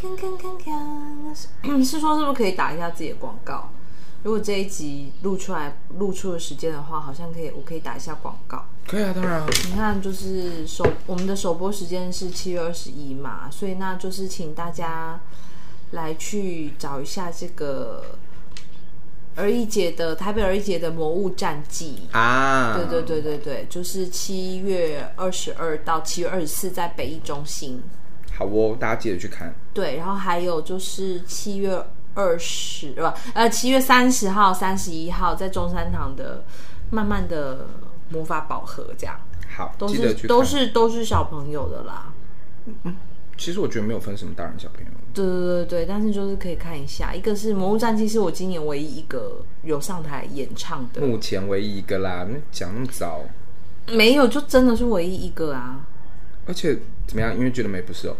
看看看看，是说是不是可以打一下自己的广告？如果这一集录出来录出的时间的话，好像可以，我可以打一下广告。可以啊，当然。你看，就是首我们的首播时间是七月二十一嘛，所以那就是请大家来去找一下这个儿艺节的台北儿艺节的《魔物战记》啊。对对对对对，就是七月二十二到七月二十四在北艺中心。好哦，大家记得去看。对，然后还有就是七月二十，不，呃，七月三十号、三十一号在中山堂的慢慢的魔法宝盒，这样。好，都是都是都是小朋友的啦。嗯，其实我觉得没有分什么大人小朋友。对对对对，但是就是可以看一下，一个是《魔物战记》，是我今年唯一一个有上台演唱的。目前唯一一个啦，讲那么早。没有，就真的是唯一一个啊。而且怎么样？因为觉得美不是哦。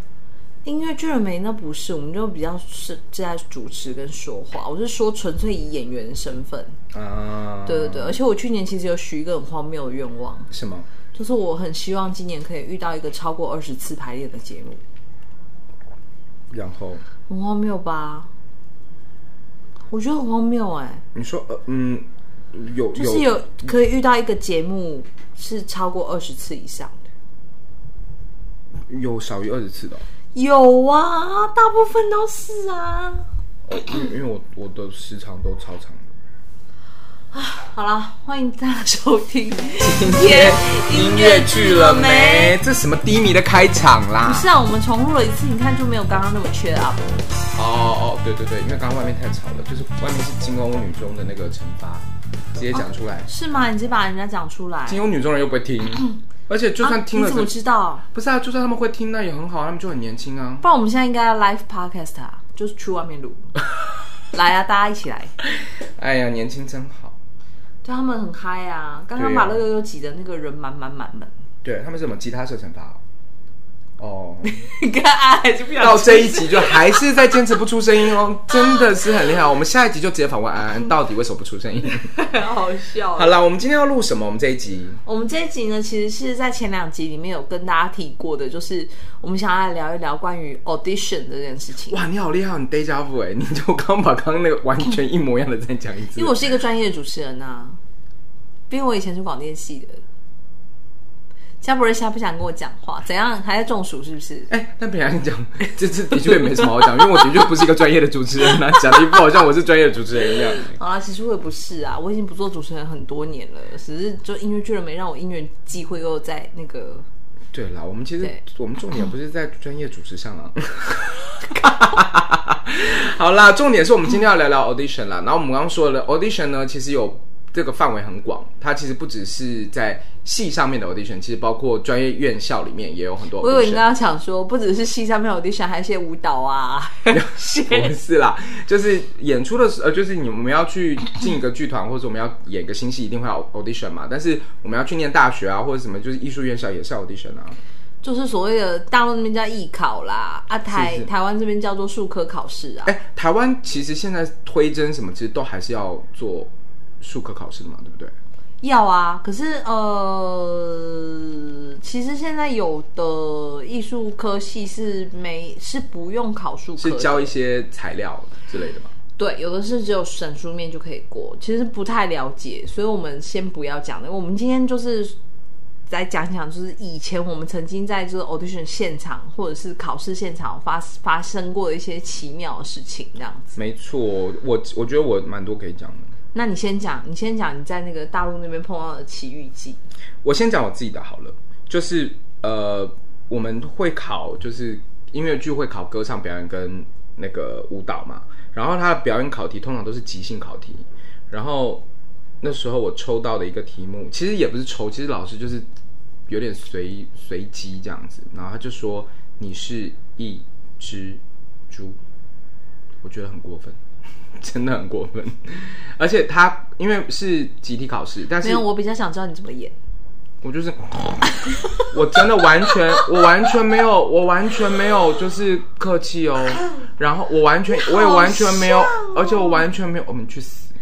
音乐剧人没那不是，我们就比较是在主持跟说话。我是说纯粹以演员身份啊，对对对。而且我去年其实有许一个很荒谬的愿望，什么？就是我很希望今年可以遇到一个超过二十次排练的节目。然后很荒谬吧？我觉得很荒谬哎、欸。你说呃嗯，有就是有可以遇到一个节目是超过二十次以上的，有少于二十次的、哦。有啊，大部分都是啊。哦，因为我我的时长都超长啊。好了，欢迎大家收听今天音乐剧了没？这什么低迷的开场啦？不是啊，我们重录了一次，你看就没有刚刚那么缺啊。哦哦，对对对，因为刚刚外面太吵了，就是外面是金欧女中的那个惩罚，直接讲出来、哦。是吗？你直接把人家讲出来。金甌女中人又不会听。而且就算听了、啊，你怎么知道？不是啊，就算他们会听，那也很好，他们就很年轻啊。不然我们现在应该要 live podcast 啊，就是去外面录。来啊，大家一起来！哎呀，年轻真好。对，他们很嗨啊！刚刚马乐悠悠挤的那个人满满满满。对，他们是什么吉他社惩罚？哦，你看，到这一集就还是在坚持不出声音哦，真的是很厉害。我们下一集就直接访问安安，到底为什么不出声音？好笑。好了，我们今天要录什么？我们这一集，我们这一集呢，其实是在前两集里面有跟大家提过的，就是我们想要来聊一聊关于 audition 这件事情。哇，你好厉害，你 day job 哎，你就刚把刚刚那个完全一模一样的再讲一次。因为我是一个专业的主持人呐、啊，因为我以前是广电系的。嘉博瑞现在不想跟我讲话，怎样还在中暑是不是？哎、欸，但平常讲，这次的确也没什么好讲，因为我的确不是一个专业的主持人啊，讲的一副好像我是专业的主持人一样。好啦，其实我也不是啊，我已经不做主持人很多年了，只是就音乐剧了没让我音乐机会又在那个。对啦，我们其实我们重点不是在专业主持上啊。好啦，重点是我们今天要聊聊 audition 啦。然后我们刚刚说了 audition 呢，其实有。这个范围很广，它其实不只是在戏上面的 audition，其实包括专业院校里面也有很多。我以为你刚刚讲说，不只是戏上面 audition，还有一些舞蹈啊，不是啦，就是演出的时候，呃，就是你我们要去进一个剧团，或者我们要演个新戏，一定会有 audition 嘛。但是我们要去念大学啊，或者什么，就是艺术院校也是 audition 啊。就是所谓的大陆那边叫艺考啦，啊台台湾这边叫做术科考试啊。哎，台湾其实现在推甄什么，其实都还是要做。术科考试的嘛，对不对？要啊，可是呃，其实现在有的艺术科系是没是不用考术科，是教一些材料之类的吗？对，有的是只有审书面就可以过，其实不太了解，所以我们先不要讲了。我们今天就是来讲讲，就是以前我们曾经在这个 audition 现场或者是考试现场发发生过的一些奇妙的事情，这样子。没错，我我觉得我蛮多可以讲的。那你先讲，你先讲你在那个大陆那边碰到的奇遇记。我先讲我自己的好了，就是呃，我们会考，就是音乐剧会考歌唱表演跟那个舞蹈嘛。然后他的表演考题通常都是即兴考题。然后那时候我抽到的一个题目，其实也不是抽，其实老师就是有点随随机这样子。然后他就说，你是一只猪，我觉得很过分。真的很过分，而且他因为是集体考试，但是没有，我比较想知道你怎么演。我就是，我真的完全，我完全没有，我完全没有，就是客气哦。然后我完全，我也完全没有，而且我完全没有，我们去死！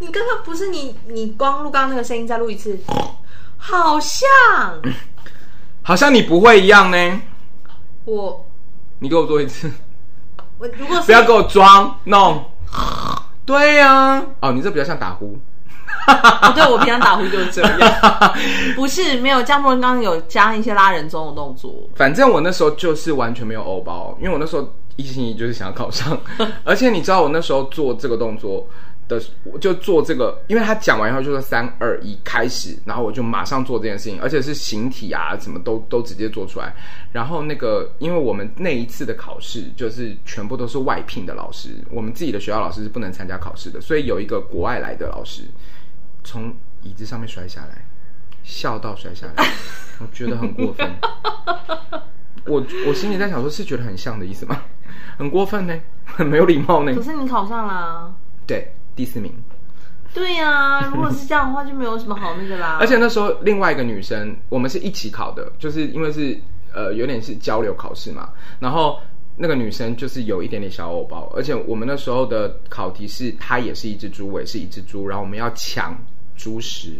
你刚刚不是你，你光录刚刚那个声音再录一次，好像，好像你不会一样呢。我。你给我做一次。我如果不要给我装弄。对呀、啊，哦，你这比较像打呼。对，我平常打呼就是这样。不是，没有。江博刚刚有加一些拉人中的动作。反正我那时候就是完全没有欧包，因为我那时候一心一意就是想要考上。而且你知道，我那时候做这个动作。的就做这个，因为他讲完以后就说三二一开始，然后我就马上做这件事情，而且是形体啊，什么都都直接做出来。然后那个，因为我们那一次的考试就是全部都是外聘的老师，我们自己的学校老师是不能参加考试的，所以有一个国外来的老师从椅子上面摔下来，笑到摔下来，我觉得很过分。我我心里在想说，是觉得很像的意思吗？很过分呢，很没有礼貌呢。可是你考上了啊，对。第四名，对呀、啊，如果是这样的话，就没有什么好那个啦。而且那时候另外一个女生，我们是一起考的，就是因为是呃有点是交流考试嘛。然后那个女生就是有一点点小偶包，而且我们那时候的考题是她也是一只猪，我也是一只猪，然后我们要抢猪食。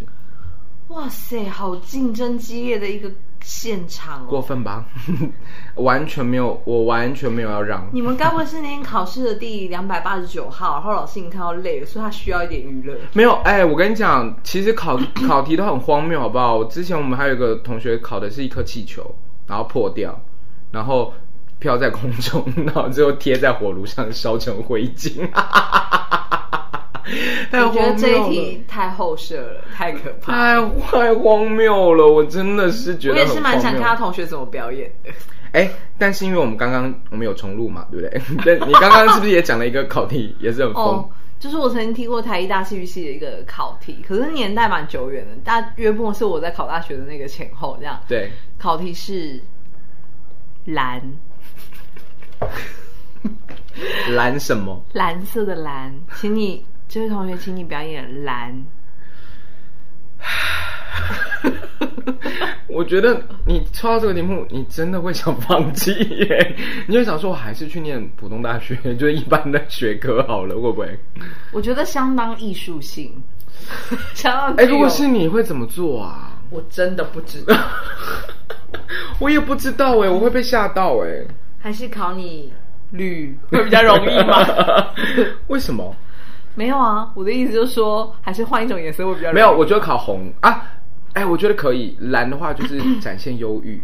哇塞，好竞争激烈的一个现场哦！过分吧？完全没有，我完全没有要让。你们该不会是那天考试的第两百八十九号？然后老师已经看到累了，所以他需要一点娱乐。没有，哎，我跟你讲，其实考 考题都很荒谬，好不好？之前我们还有一个同学考的是一颗气球，然后破掉，然后飘在空中，然后最后贴在火炉上烧成灰烬。我觉得这一题太后设了，太可怕，太太荒谬了！我真的是觉得，我也是蛮想看他同学怎么表演的。哎，但是因为我们刚刚我们有重录嘛，对不对？你刚刚是不是也讲了一个考题，也是很疯？哦，就是我曾经听过台艺大戏剧系的一个考题，可是年代蛮久远的，大约莫是我在考大学的那个前后这样。对，考题是蓝，蓝什么？蓝色的蓝，请你。这位同学，请你表演蓝。我觉得你抽到这个题目，你真的会想放弃耶？你会想说，我还是去念普通大学，就是一般的学科好了，会不会？我觉得相当艺术性，相当。哎，如果是你会怎么做啊？我真的不知道，我也不知道哎，我会被吓到哎。还是考你绿会比较容易吗？为什么？没有啊，我的意思就是说，还是换一种颜色会比较。没有，我觉得考红啊，哎，我觉得可以。蓝的话就是展现忧郁。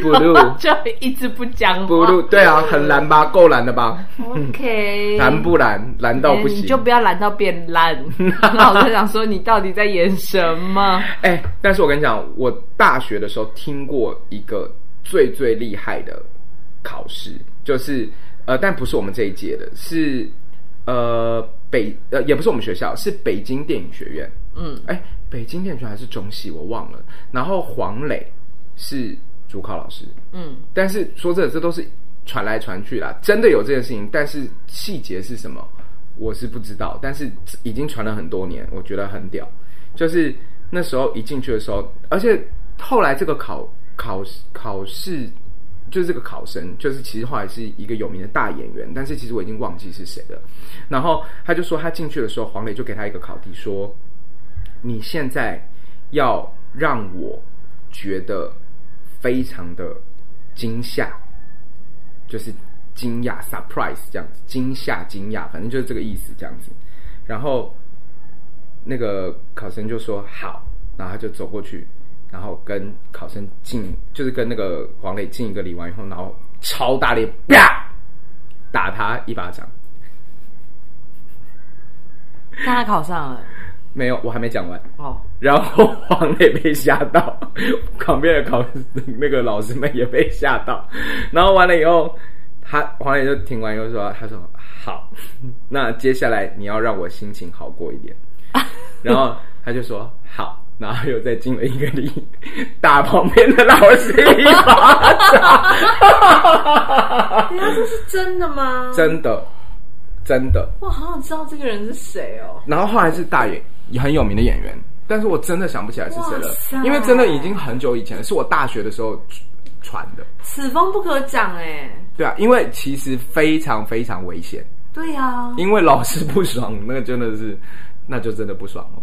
Blue 就一直不讲。Blue 对啊，很蓝吧，够蓝的吧？OK。蓝不蓝？蓝到不行。你就不要蓝到变烂。那我在想说，你到底在演什么？哎，但是我跟你讲，我大学的时候听过一个最最厉害的考试，就是。呃，但不是我们这一届的，是呃北呃也不是我们学校，是北京电影学院。嗯，哎，北京电影学院还是中戏，我忘了。然后黄磊是主考老师。嗯，但是说这这都是传来传去啦，真的有这件事情，但是细节是什么，我是不知道。但是已经传了很多年，我觉得很屌。就是那时候一进去的时候，而且后来这个考考考试。就是这个考生，就是其实后来是一个有名的大演员，但是其实我已经忘记是谁了。然后他就说，他进去的时候，黄磊就给他一个考题，说：“你现在要让我觉得非常的惊吓，就是惊讶 （surprise） 这样子，惊吓、惊讶，反正就是这个意思这样子。”然后那个考生就说：“好。”然后他就走过去。然后跟考生敬，就是跟那个黄磊敬一个礼完以后，然后超大力啪打他一巴掌。但他考上了？没有，我还没讲完。哦。然后黄磊被吓到，旁边的考那个老师们也被吓到。然后完了以后，他黄磊就听完以后说：“他说好，那接下来你要让我心情好过一点。”然后他就说：“好。”然后又再进了一个礼，打旁边的老师一巴掌。你说这是真的吗？真的，真的。哇，好想知道这个人是谁哦。然后后来是大演，很有名的演员，但是我真的想不起来是谁了，因为真的已经很久以前了，是我大学的时候传的。此风不可长哎。对啊，因为其实非常非常危险。对呀、啊。因为老师不爽，那个真的是，那就真的不爽哦。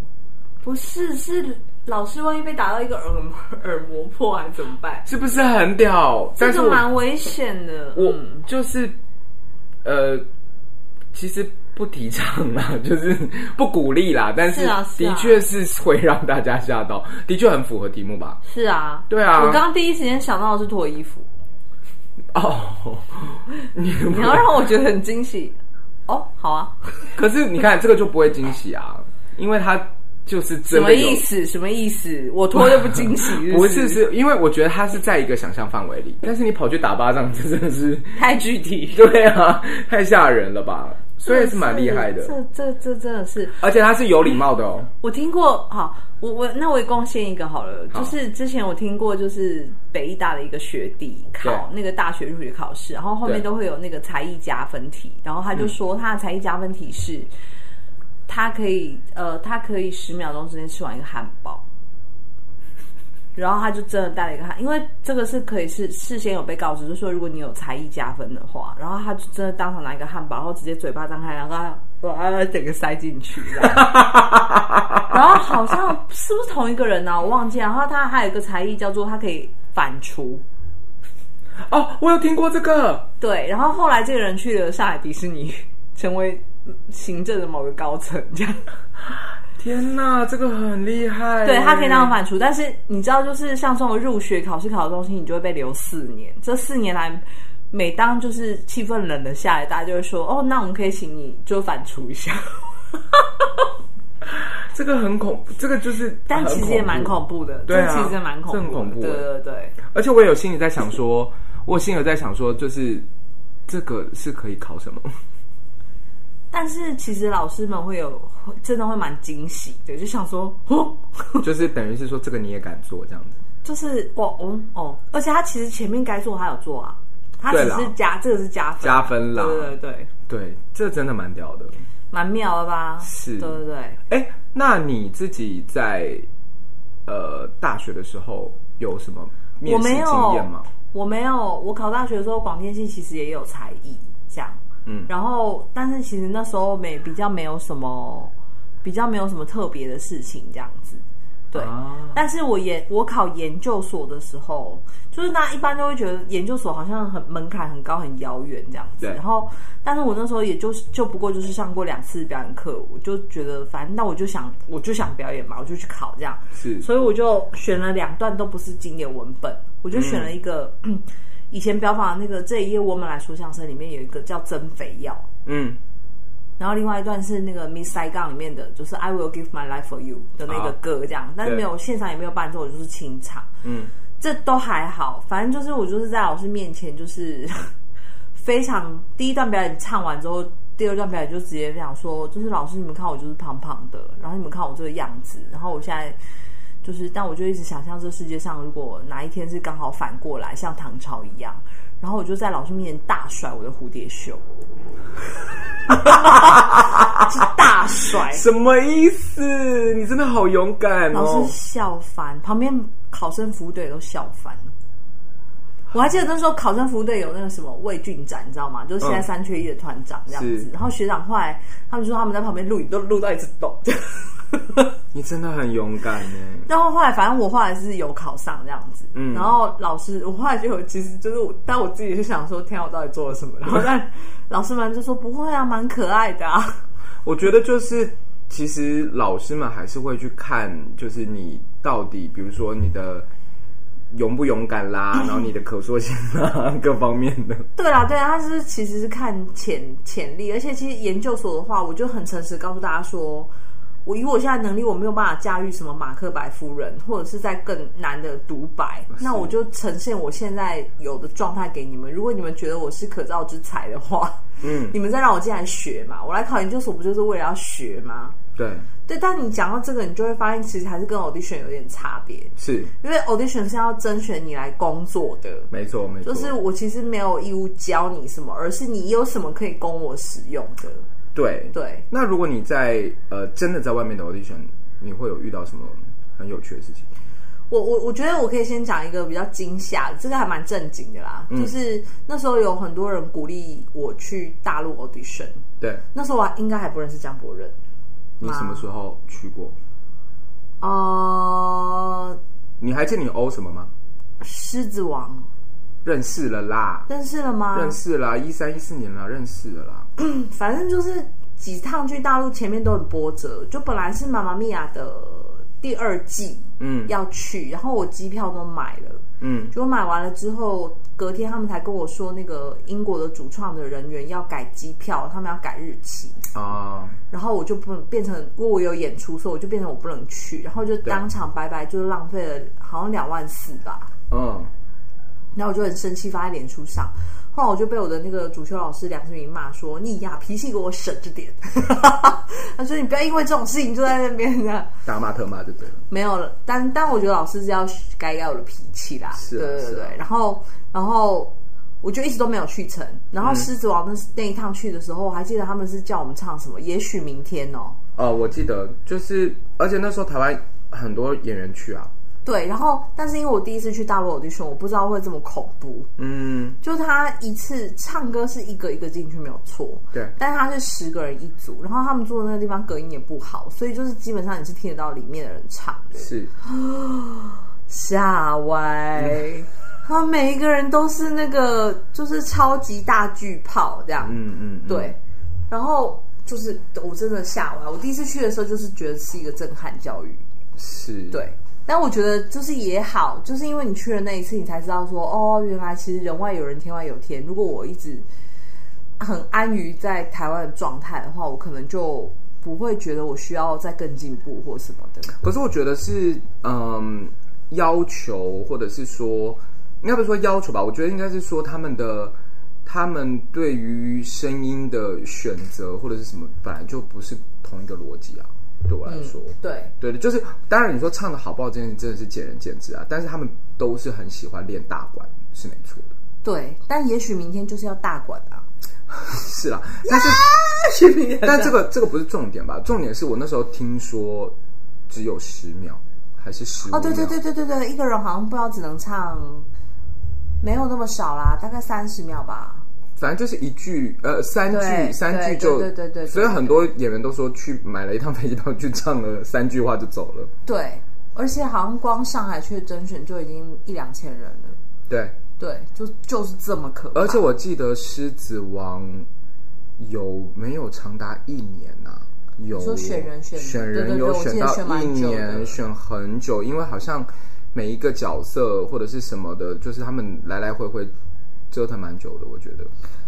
不是，是老师万一被打到一个耳耳膜破，还怎么办？是不是很屌？这个蛮危险的。我就是，呃，其实不提倡啦，就是不鼓励啦。但是的确是会让大家吓到，的确很符合题目吧？是啊，对啊。我刚刚第一时间想到的是脱衣服。哦，你你要让我觉得很惊喜。哦，好啊。可是你看这个就不会惊喜啊，因为他。就是什么意思？什么意思？我脱就不惊喜 是不是？不是，是因为我觉得他是在一个想象范围里，但是你跑去打巴掌，这真的是太具体，对啊，太吓人了吧？所以是蛮厉害的。这这这真的是，而且他是有礼貌的哦。我听过，好，我我那我也贡献一个好了，就是之前我听过，就是北艺大的一个学弟考那个大学入学考试，然后后面都会有那个才艺加分题，然后他就说他的才艺加分题是。他可以，呃，他可以十秒钟之间吃完一个汉堡，然后他就真的带了一个汉，因为这个是可以是事先有被告知，就是说如果你有才艺加分的话，然后他就真的当场拿一个汉堡，然后直接嘴巴张开，然后他啊整个塞进去，然后好像是不是同一个人呢、啊？我忘记了。然后他还有一个才艺叫做他可以反刍，哦，我有听过这个，对。然后后来这个人去了上海迪士尼，成为。行政的某个高层这样，天哪，这个很厉害。对，他可以当反刍，但是你知道，就是像这种入学考试考的东西，你就会被留四年。这四年来，每当就是气氛冷了下来，大家就会说：“哦，那我们可以请你就反刍一下。”这个很恐，这个就是，但其实也蛮恐怖的。对啊，其实蛮恐怖，很恐怖。对对对。而且我也有心里在想说，我心里在想说，就是这个是可以考什么？但是其实老师们会有真的会蛮惊喜的，就想说，哦，就是等于是说这个你也敢做这样子，就是哦哦哦，而且他其实前面该做他有做啊，他只是加这个是加分。加分啦，对对对。对，这真的蛮屌的，蛮妙的吧？是，对对对。哎，那你自己在呃大学的时候有什么面试经验吗？我没有，我考大学的时候广电系其实也有才艺。嗯，然后，但是其实那时候没比较没有什么，比较没有什么特别的事情这样子，对。啊、但是我研我考研究所的时候，就是大家一般都会觉得研究所好像很门槛很高很遥远这样子。对然后，但是我那时候也就就不过就是上过两次表演课，我就觉得反正那我就想我就想表演嘛，我就去考这样。是，所以我就选了两段都不是经典文本，我就选了一个。嗯 以前标榜那个这一页我们来说相声里面有一个叫增肥药，嗯，然后另外一段是那个 Miss Saigon 里面的，就是 I will give my life for you 的那个歌这样，但是没有现场也没有伴奏，就是清唱，嗯，这都还好，反正就是我就是在老师面前就是 非常第一段表演唱完之后，第二段表演就直接这样说，就是老师你们看我就是胖胖的，然后你们看我这个样子，然后我现在。就是，但我就一直想象这世界上，如果哪一天是刚好反过来，像唐朝一样，然后我就在老师面前大甩我的蝴蝶袖，是大甩，什么意思？你真的好勇敢哦！老师笑翻，旁边考生服务队都笑翻。我还记得那时候考生服务队有那个什么魏俊展，你知道吗？就是现在三缺一的团长这样子。嗯、然后学长后来他们说他们在旁边录影，都录到一直抖。你真的很勇敢呢。然后后来，反正我后来是有考上这样子。嗯。然后老师，我后来就有，其实就是我，但我自己是想说，天啊，我到底做了什么？然后 但老师们就说不会啊，蛮可爱的啊。我觉得就是，其实老师们还是会去看，就是你到底，比如说你的。勇不勇敢啦，然后你的可塑性啊，各方面的。对啦，对啊，他是其实是看潜潜力，而且其实研究所的话，我就很诚实告诉大家说，我以我现在能力，我没有办法驾驭什么马克白夫人，或者是在更难的独白，那我就呈现我现在有的状态给你们。如果你们觉得我是可造之材的话，嗯，你们再让我进来学嘛，我来考研究所不就是为了要学吗？对对，但你讲到这个，你就会发现，其实还是跟 audition 有点差别。是，因为 audition 是要甄选你来工作的，没错没错。就是我其实没有义务教你什么，而是你有什么可以供我使用的。对对。那如果你在呃真的在外面的 audition，你会有遇到什么很有趣的事情？我我我觉得我可以先讲一个比较惊吓，这个还蛮正经的啦。嗯、就是那时候有很多人鼓励我去大陆 audition，对，那时候我应该还不认识江博仁。你什么时候去过？呃，你还记得你欧什么吗？狮子王。认识了啦，认识了吗？认识了，一三一四年了，认识了啦。反正就是几趟去大陆，前面都很波折。就本来是《妈妈咪呀》的第二季，嗯，要去，然后我机票都买了，嗯，结果买完了之后，隔天他们才跟我说，那个英国的主创的人员要改机票，他们要改日期啊。然后我就不能变成，因为我有演出，所以我就变成我不能去，然后就当场白白就浪费了，好像两万四吧。嗯。然后我就很生气，发在脸书上。后来我就被我的那个主修老师梁志明骂说：“你呀，脾气给我省着点。”他说：“你不要因为这种事情就在那边这样大骂特骂就对了。”没有了，但但我觉得老师是要该要有的脾气啦。是、啊，对对对。啊、然后，然后我就一直都没有去成。然后狮子王那那一趟去的时候，我还记得他们是叫我们唱什么？也许明天哦。哦，我记得，就是而且那时候台湾很多演员去啊。对，然后但是因为我第一次去大陆 audition，我不知道会这么恐怖。嗯，就他一次唱歌是一个一个进去没有错，对，但他是十个人一组，然后他们住的那个地方隔音也不好，所以就是基本上你是听得到里面的人唱的。是，吓歪，他们每一个人都是那个就是超级大巨炮这样。嗯嗯，对，然后就是我真的吓歪，我第一次去的时候就是觉得是一个震撼教育。是，对。但我觉得就是也好，就是因为你去了那一次，你才知道说哦，原来其实人外有人，天外有天。如果我一直很安于在台湾的状态的话，我可能就不会觉得我需要再更进步或什么的。可是我觉得是嗯，要求或者是说，应该不是说要求吧？我觉得应该是说他们的他们对于声音的选择或者是什么，本来就不是同一个逻辑啊。对我来说，嗯、对对的，就是当然你说唱的好不好这件事真的是见仁见智啊。但是他们都是很喜欢练大管，是没错的。对，但也许明天就是要大管啊。是啦，但是 但这个这个不是重点吧？重点是我那时候听说只有十秒，还是十秒？哦，对对对对对对，一个人好像不知道只能唱，没有那么少啦，大概三十秒吧。反正就是一句，呃，三句，三句就，对对对，所以很多演员都说去买了一趟飞机票，去唱了三句话就走了。对，而且好像光上海去甄选就已经一两千人了。对对，就就是这么可怕。而且我记得《狮子王》有没有长达一年呐、啊？有说选人选选人有选到一年，选很久，因为好像每一个角色或者是什么的，就是他们来来回回。折腾蛮久的，我觉得。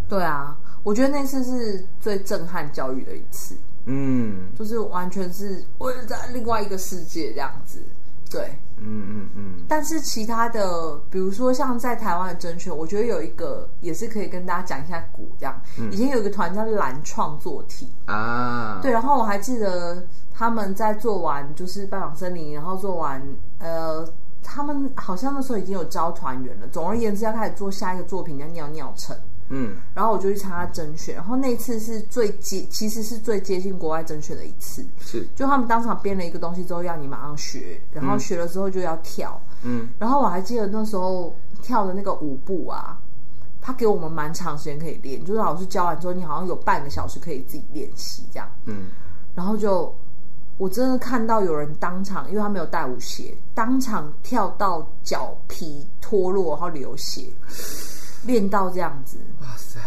对啊，我觉得那次是最震撼教育的一次。嗯，就是完全是我在另外一个世界这样子。对，嗯嗯嗯。嗯，但是其他的，比如说像在台湾的甄选，我觉得有一个也是可以跟大家讲一下鼓这样。嗯、以前有一个团叫蓝创作体啊，对，然后我还记得他们在做完就是拜访森林，然后做完呃。他们好像那时候已经有招团员了。总而言之，要开始做下一个作品叫《尿尿城》。嗯，然后我就去参加甄选，然后那次是最接，其实是最接近国外甄选的一次。是，就他们当场编了一个东西之后，要你马上学，然后学了之后就要跳。嗯，然后我还记得那时候跳的那个舞步啊，他给我们蛮长时间可以练，就是老师教完之后，你好像有半个小时可以自己练习这样。嗯，然后就。我真的看到有人当场，因为他没有带舞鞋，当场跳到脚皮脱落，然后流血，练到这样子。哇塞！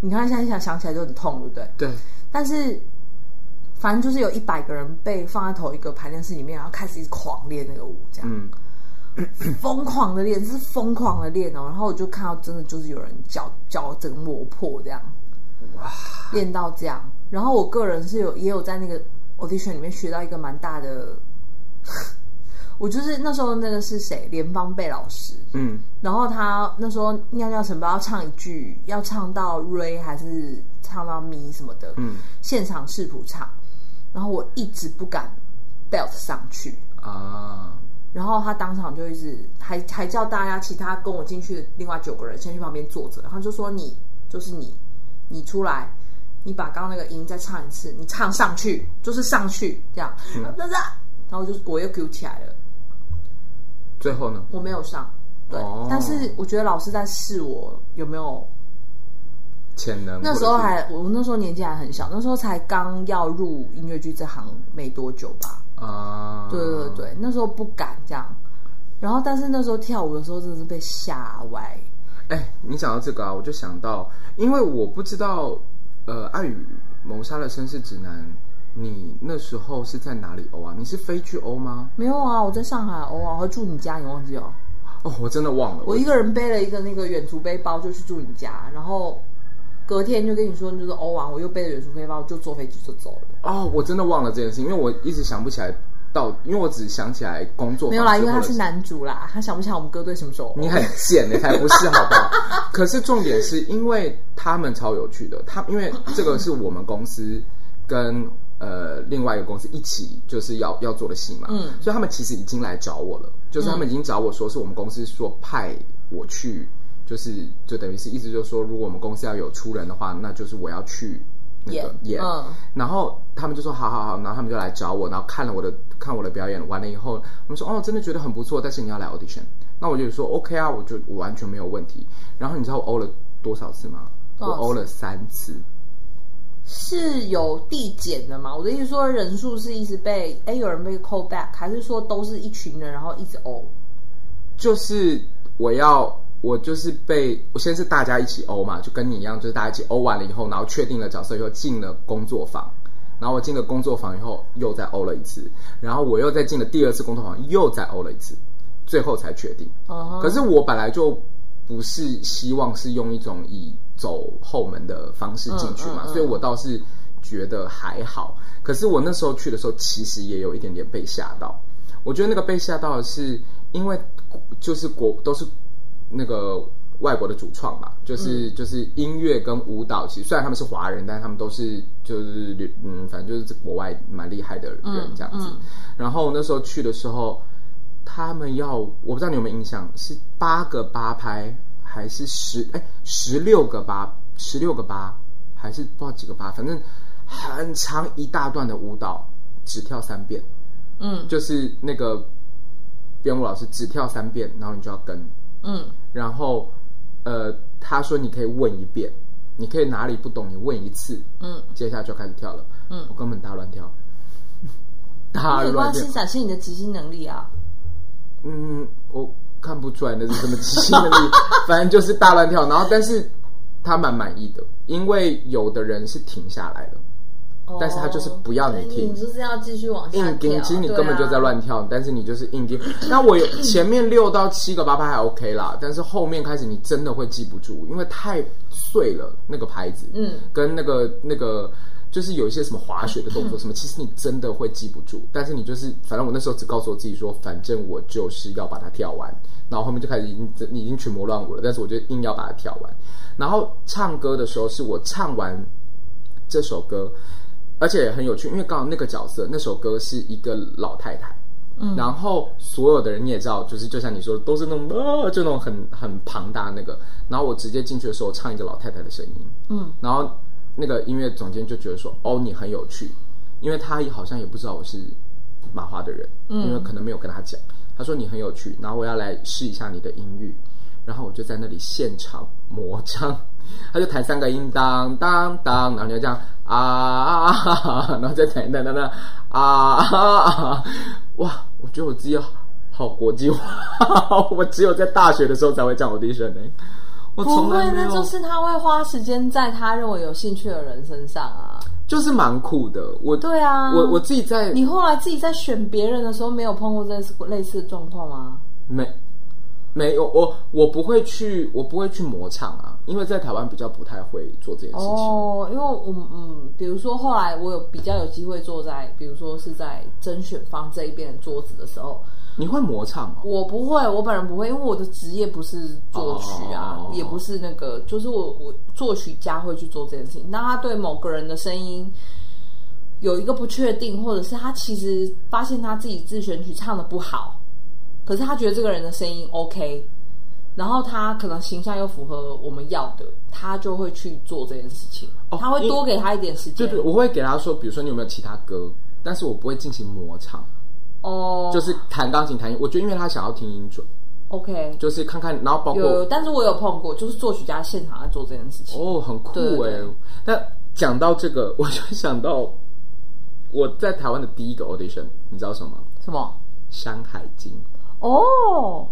你看现在想想起来就很痛，对不对？对。但是，反正就是有一百个人被放在同一个排练室里面，然后开始一直狂练那个舞，这样，嗯、疯狂的练，是疯狂的练哦。然后我就看到，真的就是有人脚脚整个磨破这样，哇！练到这样，然后我个人是有也有在那个。Audition 里面学到一个蛮大的，我就是那时候那个是谁？连芳贝老师，嗯，然后他那时候尿尿城不要唱一句，要唱到 re 还是唱到咪什么的，嗯，现场试谱唱，然后我一直不敢 belt 上去。啊，然后他当场就一直还还叫大家其他跟我进去的另外九个人先去旁边坐着，然后就说你就是你，你出来。你把刚刚那个音再唱一次，你唱上去就是上去这样，嗯、然后就我又 Q 起来了。最后呢？我没有上，对，哦、但是我觉得老师在试我有没有潜能。那时候还我那时候年纪还很小，那时候才刚要入音乐剧这行没多久吧。啊。对对对，那时候不敢这样。然后，但是那时候跳舞的时候，真的是被吓歪。哎，你讲到这个啊，我就想到，因为我不知道，呃，爱与谋杀的绅士指南，你那时候是在哪里欧啊？你是飞去欧吗？没有啊，我在上海欧啊，我住你家，你忘记哦？哦，我真的忘了。我一个人背了一个那个远足背包，就去住你家，然后隔天就跟你说，就是欧完，我又背了远足背包，就坐飞机就走了。哦，我真的忘了这件事，因为我一直想不起来。到，因为我只想起来工作。没有啦，因为他是男主啦，他想不起来我们歌队什么时候。你很贱，你才不是好不好？可是重点是因为他们超有趣的，他因为这个是我们公司跟呃另外一个公司一起就是要要做的戏嘛，嗯，所以他们其实已经来找我了，就是他们已经找我说是我们公司说派我去，就是就等于是意思就是说，如果我们公司要有出人的话，那就是我要去。那个演，嗯，然后他们就说好好好，然后他们就来找我，然后看了我的看我的表演完了以后，我们说哦，真的觉得很不错，但是你要来 audition，那我就说 OK 啊，我就我完全没有问题。然后你知道我欧了多少次吗？我欧了三次，是有递减的吗？我的意思说人数是一直被哎有人被 call back，还是说都是一群人然后一直欧？就是我要。我就是被我先是大家一起欧嘛，就跟你一样，就是大家一起欧完了以后，然后确定了角色以后进了工作坊，然后我进了工作坊以后又再欧了一次，然后我又再进了第二次工作坊又再欧了一次，最后才确定。Uh huh. 可是我本来就不是希望是用一种以走后门的方式进去嘛，uh, uh, uh. 所以我倒是觉得还好。可是我那时候去的时候，其实也有一点点被吓到。我觉得那个被吓到的是因为就是国都是。那个外国的主创吧，就是、嗯、就是音乐跟舞蹈，其实虽然他们是华人，但是他们都是就是嗯，反正就是国外蛮厉害的人这样子。嗯嗯、然后那时候去的时候，他们要我不知道你有没有印象，是八个八拍还是十哎十六个八十六个八还是不知道几个八，反正很长一大段的舞蹈，只跳三遍。嗯，就是那个编舞老师只跳三遍，然后你就要跟。嗯，然后，呃，他说你可以问一遍，你可以哪里不懂你问一次，嗯，接下来就开始跳了，嗯，我根本大乱跳，大乱跳，是，展现你的执行能力啊，嗯，我看不出来那是什么执行能力，反正就是大乱跳，然后但是他蛮满意的，因为有的人是停下来的。但是他就是不要你听，你就是要继续往下跳。硬听，其实你根本就在乱跳，啊、但是你就是硬听。那我有前面六到七个八拍还 OK 啦，但是后面开始你真的会记不住，因为太碎了那个拍子，嗯，跟那个那个就是有一些什么滑雪的动作什么，其实你真的会记不住。但是你就是，反正我那时候只告诉我自己说，反正我就是要把它跳完。然后后面就开始已经你已经群魔乱舞了，但是我就硬要把它跳完。然后唱歌的时候，是我唱完这首歌。而且也很有趣，因为刚好那个角色那首歌是一个老太太，嗯，然后所有的人你也知道，就是就像你说的，都是那种啊，就那种很很庞大那个。然后我直接进去的时候唱一个老太太的声音，嗯，然后那个音乐总监就觉得说，哦，你很有趣，因为他好像也不知道我是马华的人，嗯，因为可能没有跟他讲，他说你很有趣，然后我要来试一下你的音域，然后我就在那里现场魔唱。他就弹三个音，当当当，然后就这样啊 然后再弹弹弹弹啊啊，哇！我觉得我自己好国际化，我只有在大学的时候才会这样 audition 呢。我从来没有。不会，那就是他会花时间在他认为有兴趣的人身上啊，就是蛮酷的。我对啊，我我自己在，你后来自己在选别人的时候，没有碰过这类似的状况吗？没。没有我，我不会去，我不会去模唱啊，因为在台湾比较不太会做这件事情。哦，因为我嗯，比如说后来我有比较有机会坐在，比如说是在甄选方这一边的桌子的时候，你会模唱吗？我不会，我本人不会，因为我的职业不是作曲啊，哦、也不是那个，就是我我作曲家会去做这件事情。那他对某个人的声音有一个不确定，或者是他其实发现他自己自选曲唱的不好。可是他觉得这个人的声音 OK，然后他可能形象又符合我们要的，他就会去做这件事情。哦、他会多给他一点时间。就是我会给他说，比如说你有没有其他歌，但是我不会进行模唱。哦，就是弹钢琴弹音，我觉得因为他想要听音准。OK，就是看看，然后包括有，但是我有碰过，就是作曲家现场在做这件事情。哦，很酷哎。那讲到这个，我就想到我在台湾的第一个 audition，你知道什么？什么？《山海经》哦，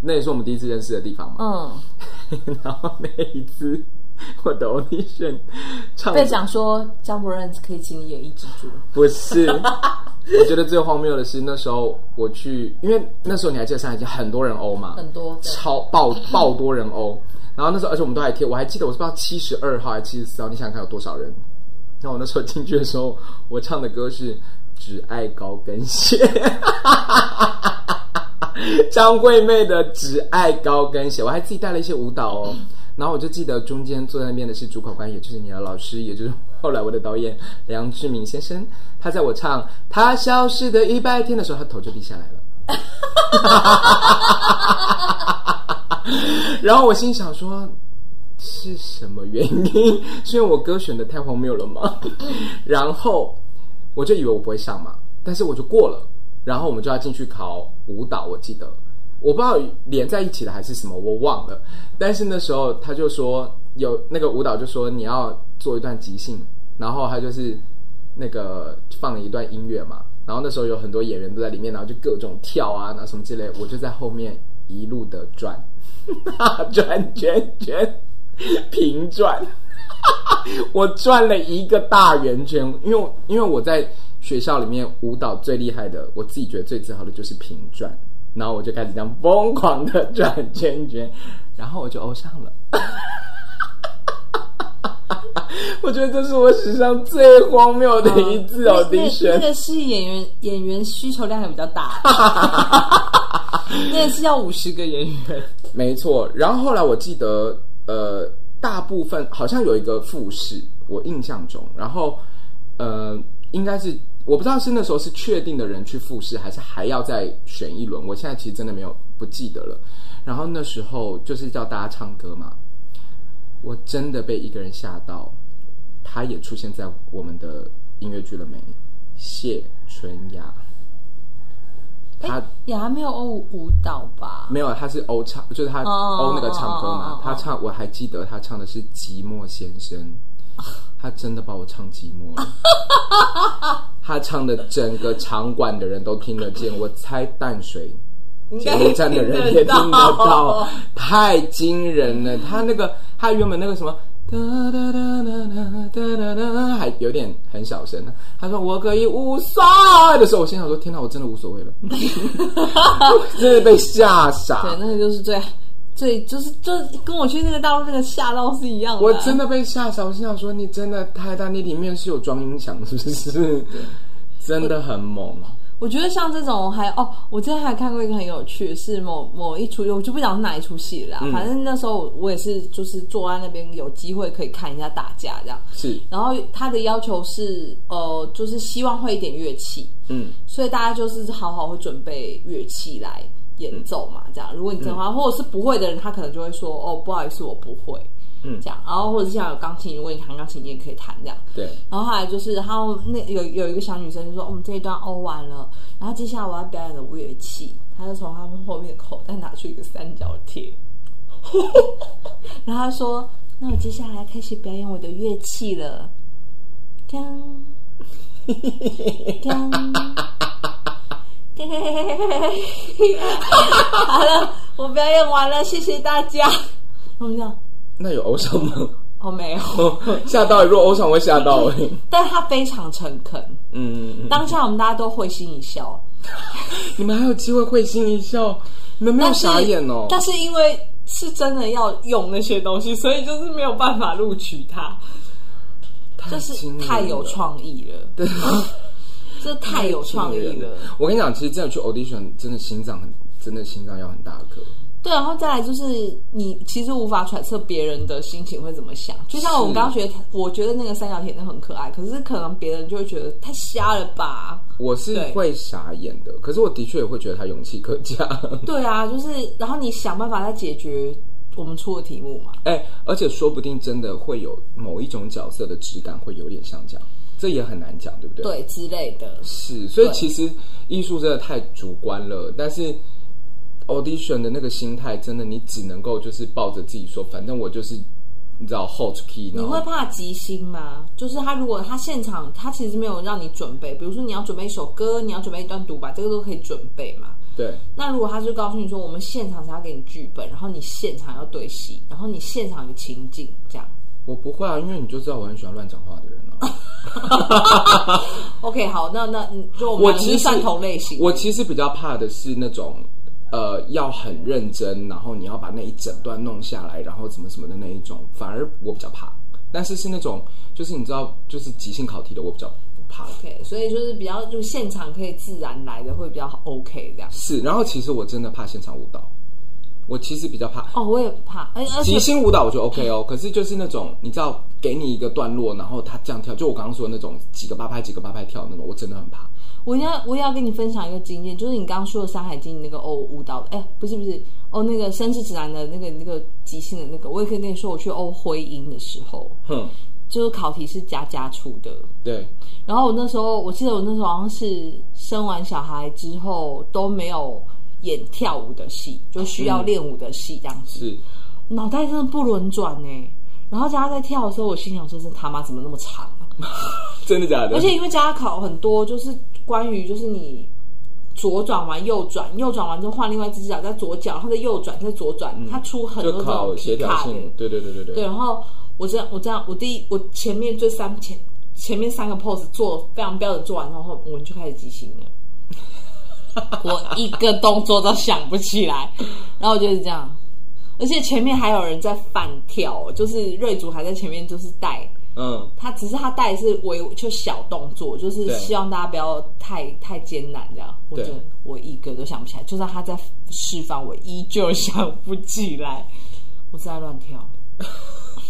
那也是我们第一次认识的地方嘛。嗯，然后那一次我的 audition 唱被讲说张博仁可以请你演一只猪，不是。我觉得最荒谬的是那时候我去，因为那时候你还记得《上海街》很多人欧嘛，很多超爆爆多人欧。然后那时候，而且我们都还贴，我还记得我是不知道七十二号还是七十四号，你想想看有多少人？那我那时候进去的时候，我唱的歌是《只爱高跟鞋》，张惠妹的《只爱高跟鞋》，我还自己带了一些舞蹈哦。然后我就记得中间坐在那边的是主考官，也就是你的老师，也就是后来我的导演梁志明先生。他在我唱《他消失的一百天》的时候，他头就低下来了。然后我心想说，是什么原因？是因为我歌选的太荒谬了吗？然后我就以为我不会上嘛，但是我就过了。然后我们就要进去考舞蹈，我记得我不知道连在一起的还是什么，我忘了。但是那时候他就说有那个舞蹈，就说你要做一段即兴，然后他就是那个放了一段音乐嘛。然后那时候有很多演员都在里面，然后就各种跳啊，那什么之类，我就在后面一路的转，转转转，平转，我转了一个大圆圈，因为因为我在学校里面舞蹈最厉害的，我自己觉得最自豪的就是平转，然后我就开始这样疯狂的转圈圈，然后我就欧上了。我觉得这是我史上最荒谬的一次 哦！那那个是演员演员需求量还比较大，那个是要五十个演员，没错。然后后来我记得，呃，大部分好像有一个复试，我印象中，然后呃，应该是我不知道是那时候是确定的人去复试，还是还要再选一轮。我现在其实真的没有不记得了。然后那时候就是叫大家唱歌嘛。我真的被一个人吓到，他也出现在我们的音乐剧了没？谢春雅，他雅没有欧舞蹈吧？没有，他是欧唱，就是他欧那个唱歌嘛。他唱，我还记得他唱的是《寂寞先生》，他真的把我唱寂寞了。他唱的整个场馆的人都听得见。我猜淡水捷运站的人也听得到，太惊人了。他那个他原本那个什么。哒哒哒哒哒哒哒哒，还有点很小声呢。他说：“我可以无所谓的时候，我心想说：天哪，我真的无所谓了，真的被吓傻。对，那个就是最最就是就跟我去那个大陆那个吓到是一样的。我真的被吓傻，我心想说：你真的太大，你里面是有装音响，是不是？真的很猛。我觉得像这种还哦，我之前还看过一个很有趣，是某某一出，我就不讲是哪一出戏了。嗯、反正那时候我也是，就是坐在那边有机会可以看一下打架这样。是，然后他的要求是，呃，就是希望会一点乐器，嗯，所以大家就是好好会准备乐器来演奏嘛，这样。如果你真的话，嗯、或者是不会的人，他可能就会说，哦，不好意思，我不会。嗯，这样，然后或者是像有钢琴，如果你弹钢琴，你也可以弹这样。对。然后后来就是，然后那有有一个小女生就说：“我们这一段欧完了，然后接下来我要表演的乐器。”她就从他们后面的口袋拿出一个三角铁，然后她说：“那我接下来开始表演我的乐器了。”锵，锵，好了，我表演完了，谢谢大家。我们讲。那有欧上吗？哦，没有，吓到。如果欧上会吓到哎，但他非常诚恳。嗯，当下我们大家都会心一笑。你们还有机会会心一笑？你们没有傻眼哦。但是因为是真的要用那些东西，所以就是没有办法录取他。就是太有创意了，对，这太有创意了。我跟你讲，其实这样去 audition，真的心脏很，真的心脏要很大颗。对，然后再来就是你其实无法揣测别人的心情会怎么想，就像我们刚刚学，是我觉得那个三角铁那很可爱，可是可能别人就会觉得太瞎了吧。我是会傻眼的，可是我的确也会觉得他勇气可嘉。对啊，就是然后你想办法来解决我们出的题目嘛。哎，而且说不定真的会有某一种角色的质感会有点像这样，这也很难讲，对不对？对，之类的。是，所以其实艺术真的太主观了，但是。audition 的那个心态，真的，你只能够就是抱着自己说，反正我就是你知道 hold key，你会怕即兴吗？就是他如果他现场他其实没有让你准备，比如说你要准备一首歌，你要准备一段独白，这个都可以准备嘛。对。那如果他就告诉你说，我们现场才要给你剧本，然后你现场要对戏，然后你现场有情境这样。我不会啊，因为你就知道我很喜欢乱讲话的人啊。OK，好，那那就我们其实算同类型。我其实比较怕的是那种。呃，要很认真，然后你要把那一整段弄下来，然后怎么什么的那一种，反而我比较怕。但是是那种，就是你知道，就是即兴考题的，我比较不怕。OK，所以就是比较，就现场可以自然来的会比较 OK 这样。是，然后其实我真的怕现场舞蹈，我其实比较怕。哦，我也怕。哎，即兴舞蹈我就 OK 哦，可是就是那种你知道，给你一个段落，然后他这样跳，就我刚刚说的那种几个八拍几个八拍跳那种，我真的很怕。我要我也要跟你分享一个经验，就是你刚刚说的《山海经》那个欧舞蹈的，哎，不是不是，哦，那个《声之指南》的那个那个即兴的那个，我也可以跟你说，我去欧徽音的时候，哼，就是考题是家家出的，对。然后我那时候，我记得我那时候好像是生完小孩之后都没有演跳舞的戏，就需要练舞的戏这样子，是，脑袋真的不轮转呢。然后佳佳在跳的时候，我心想说：“这他妈怎么那么长啊？” 真的假的？而且因为佳佳考很多，就是。关于就是你左转完右转，右转完之后换另外一只脚在左脚，然后再右转再左转，它出很多种协调性。对对对对对。对，然后我这样我这样我第一我前面最三前前面三个 pose 做非常标准，做完之后我们就开始即兴了。我一个动作都想不起来，然后就是这样，而且前面还有人在反跳，就是瑞祖还在前面就是带。嗯，他只是他带的是微就小动作，就是希望大家不要太太艰难这样。我觉得我一个都想不起来，就算他在示范，我依旧想不起来。我正在乱跳，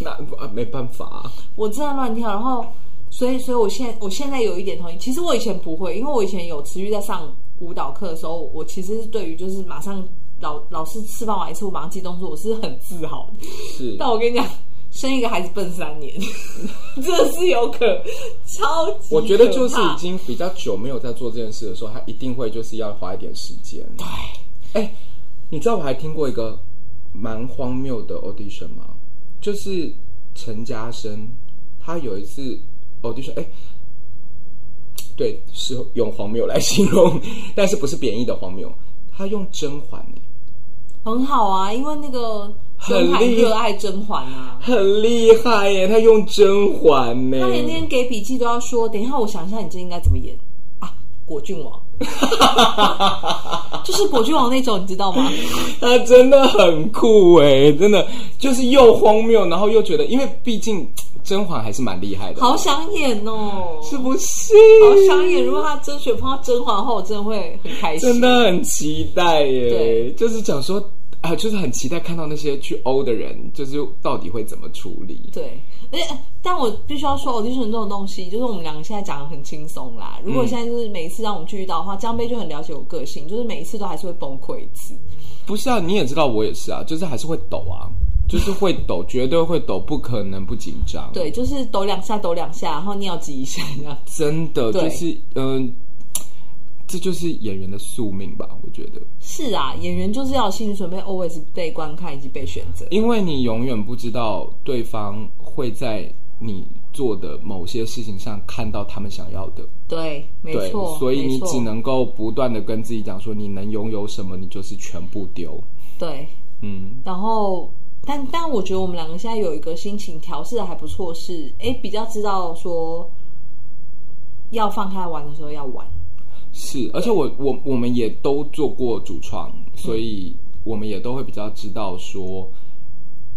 那没办法啊。我正在乱跳，然后所以所以我现我现在有一点同意。其实我以前不会，因为我以前有持续在上舞蹈课的时候，我其实是对于就是马上老老师示范完一次，我马上记动作，我是很自豪的。是，但我跟你讲。生一个孩子笨三年，这是有可超级可。我觉得就是已经比较久没有在做这件事的时候，他一定会就是要花一点时间。对，哎，你知道我还听过一个蛮荒谬的 audition 吗？就是陈嘉生，他有一次 audition，哎，对，是用荒谬来形容，但是不是贬义的荒谬，他用甄嬛，很好啊，因为那个。很热爱甄嬛啊，很厉害耶！他用甄嬛呢，他连那天给笔记都要说。等一下，我想一下，你这应该怎么演啊？果郡王，就是果郡王那种，你知道吗？他真的很酷哎，真的就是又荒谬，然后又觉得，因为毕竟甄嬛还是蛮厉害的，好想演哦，是不是？好想演！如果他甄选碰到甄嬛的话，我真的会很开心，真的很期待耶。对，就是讲说。啊，就是很期待看到那些去欧的人，就是到底会怎么处理。对，而且但我必须要说，audition 这种东西，就是我们两个现在讲的很轻松啦。如果现在就是每一次让我们去遇到的话，江杯就很了解我个性，就是每一次都还是会崩溃一次。不是啊，你也知道我也是啊，就是还是会抖啊，就是会抖，绝对会抖，不可能不紧张。对，就是抖两下，抖两下，然后尿急一下这样。真的，就是嗯。呃这就是演员的宿命吧，我觉得是啊，演员就是要心理准备，always 被观看以及被选择，因为你永远不知道对方会在你做的某些事情上看到他们想要的。对，没错，所以你只能够不断的跟自己讲说，你能拥有什么，你就是全部丢。对，嗯，然后，但但我觉得我们两个现在有一个心情调试的还不错，是哎，比较知道说要放开玩的时候要玩。是，而且我我我们也都做过主创，所以我们也都会比较知道说，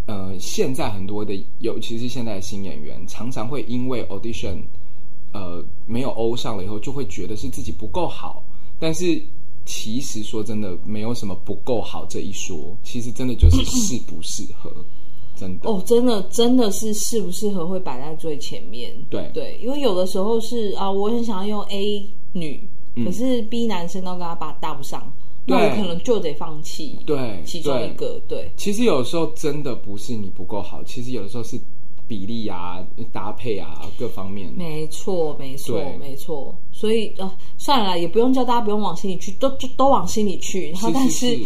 呃，现在很多的，尤其是现在的新演员，常常会因为 audition，呃，没有欧上了以后，就会觉得是自己不够好。但是其实说真的，没有什么不够好这一说，其实真的就是适不适合，真的。哦，真的真的是适不适合会摆在最前面。对对，因为有的时候是啊，我很想要用 A 女。可是 B 男生都跟他把搭不上，那我可能就得放弃。对，其中一个对，对。其实有时候真的不是你不够好，其实有的时候是比例啊、搭配啊各方面。没错，没错，没错。所以呃，算了啦，也不用叫大家不用往心里去，都就都往心里去。然后，但是，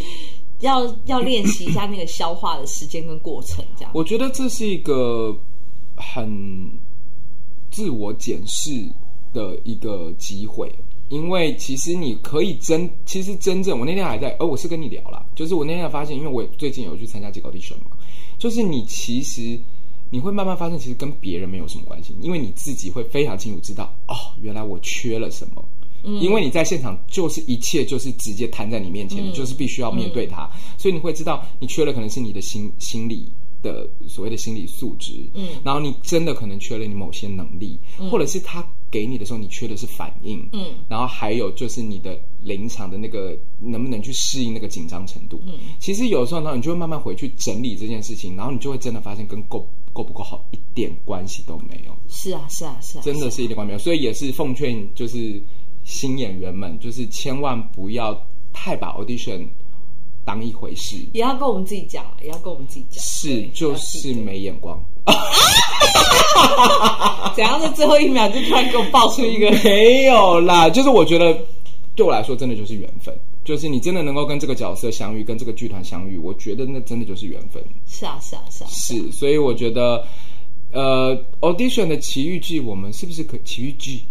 要要练习一下那个消化的时间跟过程，这样。我觉得这是一个很自我检视的一个机会，因为其实你可以真，其实真正我那天还在，哦，我是跟你聊了，就是我那天发现，因为我最近有去参加几个 audition 嘛，就是你其实你会慢慢发现，其实跟别人没有什么关系，因为你自己会非常清楚知道，哦，原来我缺了什么。嗯，因为你在现场，就是一切就是直接摊在你面前，嗯，你就是必须要面对它，嗯，所以你会知道你缺了可能是你的心心理的所谓的心理素质，嗯，然后你真的可能缺了你某些能力，嗯，或者是他给你的时候你缺的是反应，嗯，然后还有就是你的临场的那个能不能去适应那个紧张程度，嗯，其实有时候呢，你就会慢慢回去整理这件事情，然后你就会真的发现跟够够不够好一点关系都没有，是啊是啊是啊，真的是一点关系没有，所以也是奉劝就是。新演员们，就是千万不要太把 audition 当一回事，也要跟我们自己讲，也要跟我们自己讲，是就是没眼光。怎样在最后一秒就突然给我爆出一个？没有啦，就是我觉得对我来说真的就是缘分，就是你真的能够跟这个角色相遇，跟这个剧团相遇，我觉得那真的就是缘分。是啊，是啊，是啊，是。所以我觉得，呃，audition 的奇遇记，我们是不是可奇遇记？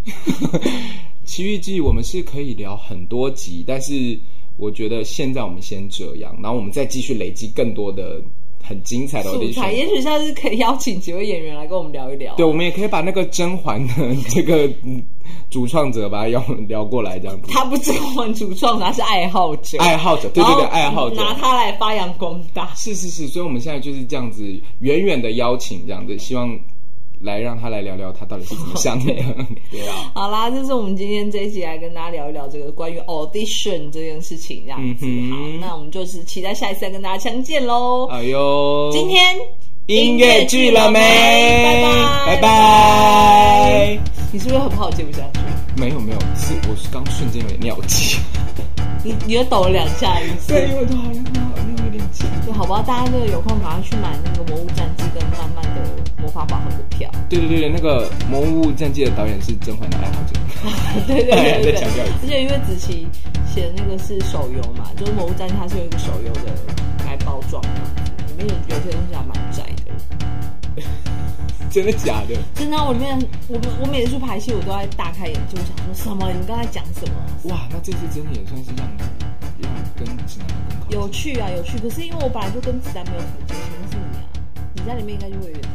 奇遇记，我们是可以聊很多集，但是我觉得现在我们先这样，然后我们再继续累积更多的很精彩的素材。也许下次可以邀请几位演员来跟我们聊一聊。对，我们也可以把那个甄嬛的这个主创者把他邀聊过来，这样子。他不是甄嬛主创，他是爱好者。爱好者，对对对，爱好者，拿他来发扬光大。是是是，所以我们现在就是这样子远远的邀请，这样子希望。来让他来聊聊他到底是怎么想的，对啊。好啦，这是我们今天这一集来跟大家聊一聊这个关于 audition 这件事情，这样子。嗯、好，那我们就是期待下一次再跟大家相见喽。哎呦，今天音乐剧了没？拜拜拜拜。你是不是很怕我接不下去？没有没有，是我是刚瞬间有点尿急。你你又抖了两下，意思？对，因为都好像尿尿有点急。就好吧，大家那个有空赶快去买那个《魔物战记》跟慢慢法宝盒的票，对对对，那个《魔物战记》的导演是甄嬛的爱好者，对对对对，对，而且因为子琪写的那个是手游嘛，就是《魔物战记》它是有一个手游的来包装嘛，里面有有些东西还蛮窄的，真的假的？真的，我里面我我每次去排戏，我都在大开眼界，我想说什么？你们刚才讲什么？哇，那这次真的也算是让你让跟子楠有趣啊，有趣。可是因为我本来就跟子楠没有很熟，全是你啊，你在里面应该就会有点。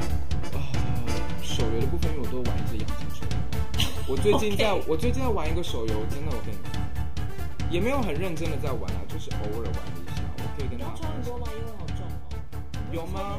手游的部分，因为我都玩一些养成手游。我最近在，我最近在玩一个手游，真的，我跟你讲，也没有很认真的在玩啊，就是偶尔玩了一下。我可以跟他。你要抽很多吗？因为好重哦。有吗？